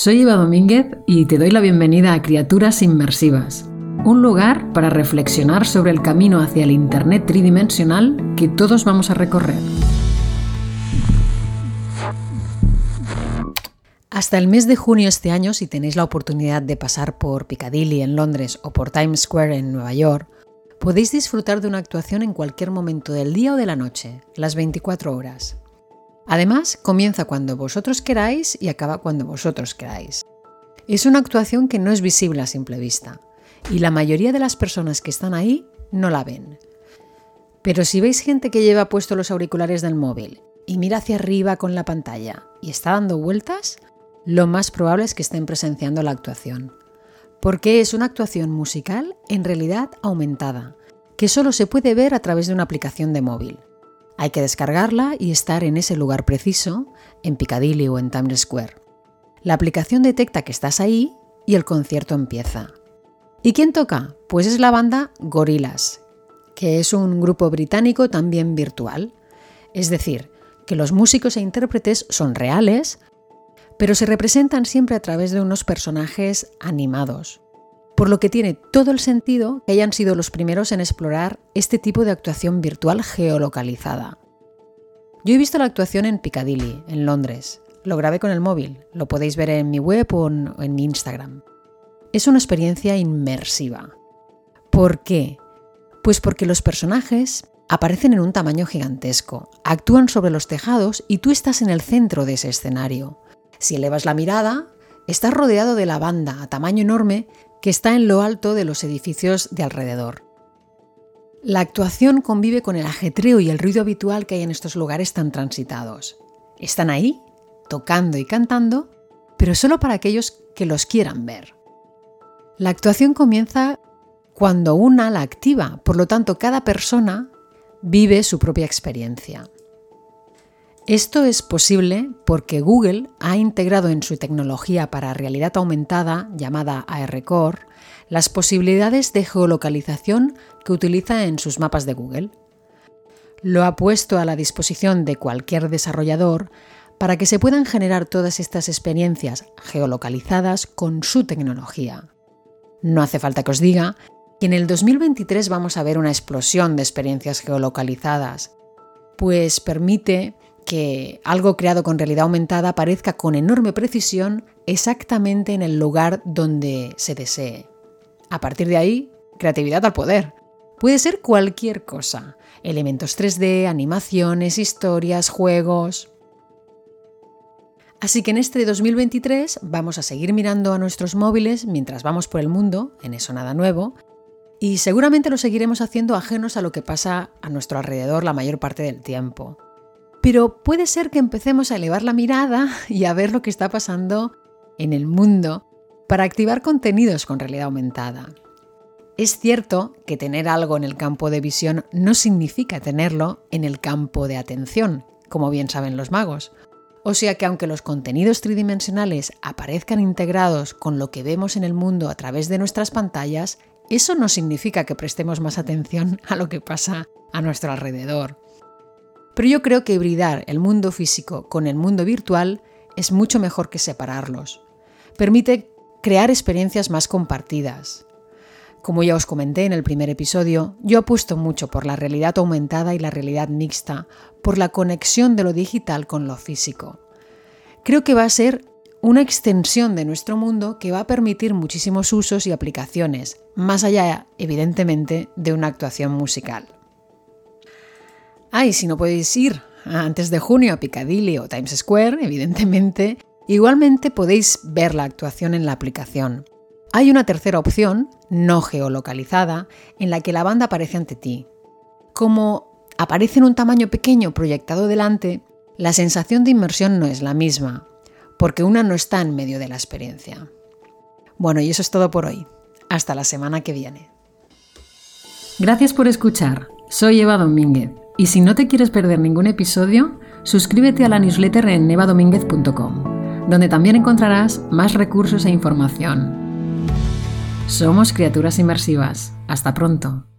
Soy Eva Domínguez y te doy la bienvenida a Criaturas Inmersivas, un lugar para reflexionar sobre el camino hacia el Internet tridimensional que todos vamos a recorrer. Hasta el mes de junio este año, si tenéis la oportunidad de pasar por Piccadilly en Londres o por Times Square en Nueva York, podéis disfrutar de una actuación en cualquier momento del día o de la noche, las 24 horas. Además, comienza cuando vosotros queráis y acaba cuando vosotros queráis. Es una actuación que no es visible a simple vista, y la mayoría de las personas que están ahí no la ven. Pero si veis gente que lleva puesto los auriculares del móvil y mira hacia arriba con la pantalla y está dando vueltas, lo más probable es que estén presenciando la actuación. Porque es una actuación musical en realidad aumentada, que solo se puede ver a través de una aplicación de móvil. Hay que descargarla y estar en ese lugar preciso, en Piccadilly o en Times Square. La aplicación detecta que estás ahí y el concierto empieza. ¿Y quién toca? Pues es la banda Gorillaz, que es un grupo británico también virtual. Es decir, que los músicos e intérpretes son reales, pero se representan siempre a través de unos personajes animados, por lo que tiene todo el sentido que hayan sido los primeros en explorar este tipo de actuación virtual geolocalizada. Yo he visto la actuación en Piccadilly, en Londres. Lo grabé con el móvil, lo podéis ver en mi web o en, mi Instagram. Es una experiencia inmersiva. ¿Por qué? Pues porque los personajes aparecen en un tamaño gigantesco, actúan sobre los tejados y tú estás en el centro de ese escenario. Si elevas la mirada, estás rodeado de la banda a tamaño enorme que está en lo alto de los edificios de alrededor. La actuación convive con el ajetreo y el ruido habitual que hay en estos lugares tan transitados. Están ahí, tocando y cantando, pero solo para aquellos que los quieran ver. La actuación comienza cuando una la activa, por lo tanto cada persona vive su propia experiencia. Esto es posible porque Google ha integrado en su tecnología para realidad aumentada, llamada ARCore, las posibilidades de geolocalización que utiliza en sus mapas de Google. Lo ha puesto a la disposición de cualquier desarrollador para que se puedan generar todas estas experiencias geolocalizadas con su tecnología. No hace falta que os diga que en el 2023 vamos a ver una explosión de experiencias geolocalizadas, pues permite que algo creado con realidad aumentada aparezca con enorme precisión exactamente en el lugar donde se desee. A partir de ahí, creatividad al poder. Puede ser cualquier cosa. Elementos 3D, animaciones, historias, juegos. Así que en este 2023 vamos a seguir mirando a nuestros móviles mientras vamos por el mundo, en eso nada nuevo, y seguramente lo seguiremos haciendo ajenos a lo que pasa a nuestro alrededor la mayor parte del tiempo. Pero puede ser que empecemos a elevar la mirada y a ver lo que está pasando en el mundo para activar contenidos con realidad aumentada. Es cierto que tener algo en el campo de visión no significa tenerlo en el campo de atención, como bien saben los magos. O sea que aunque los contenidos tridimensionales aparezcan integrados con lo que vemos en el mundo a través de nuestras pantallas, eso no significa que prestemos más atención a lo que pasa a nuestro alrededor. Pero yo creo que hibridar el mundo físico con el mundo virtual es mucho mejor que separarlos. Permite crear experiencias más compartidas. Como ya os comenté en el primer episodio, yo apuesto mucho por la realidad aumentada y la realidad mixta, por la conexión de lo digital con lo físico. Creo que va a ser una extensión de nuestro mundo que va a permitir muchísimos usos y aplicaciones, más allá, evidentemente, de una actuación musical. Ah, y si no podéis ir antes de junio a Piccadilly o Times Square, evidentemente, Igualmente podéis ver la actuación en la aplicación. Hay una tercera opción, no geolocalizada, en la que la banda aparece ante ti. Como aparece en un tamaño pequeño proyectado delante, la sensación de inmersión no es la misma, porque una no está en medio de la experiencia. Bueno, y eso es todo por hoy. Hasta la semana que viene. Gracias por escuchar. Soy Eva Domínguez y si no te quieres perder ningún episodio, suscríbete a la newsletter en evadomínguez.com donde también encontrarás más recursos e información. Somos criaturas inmersivas. Hasta pronto.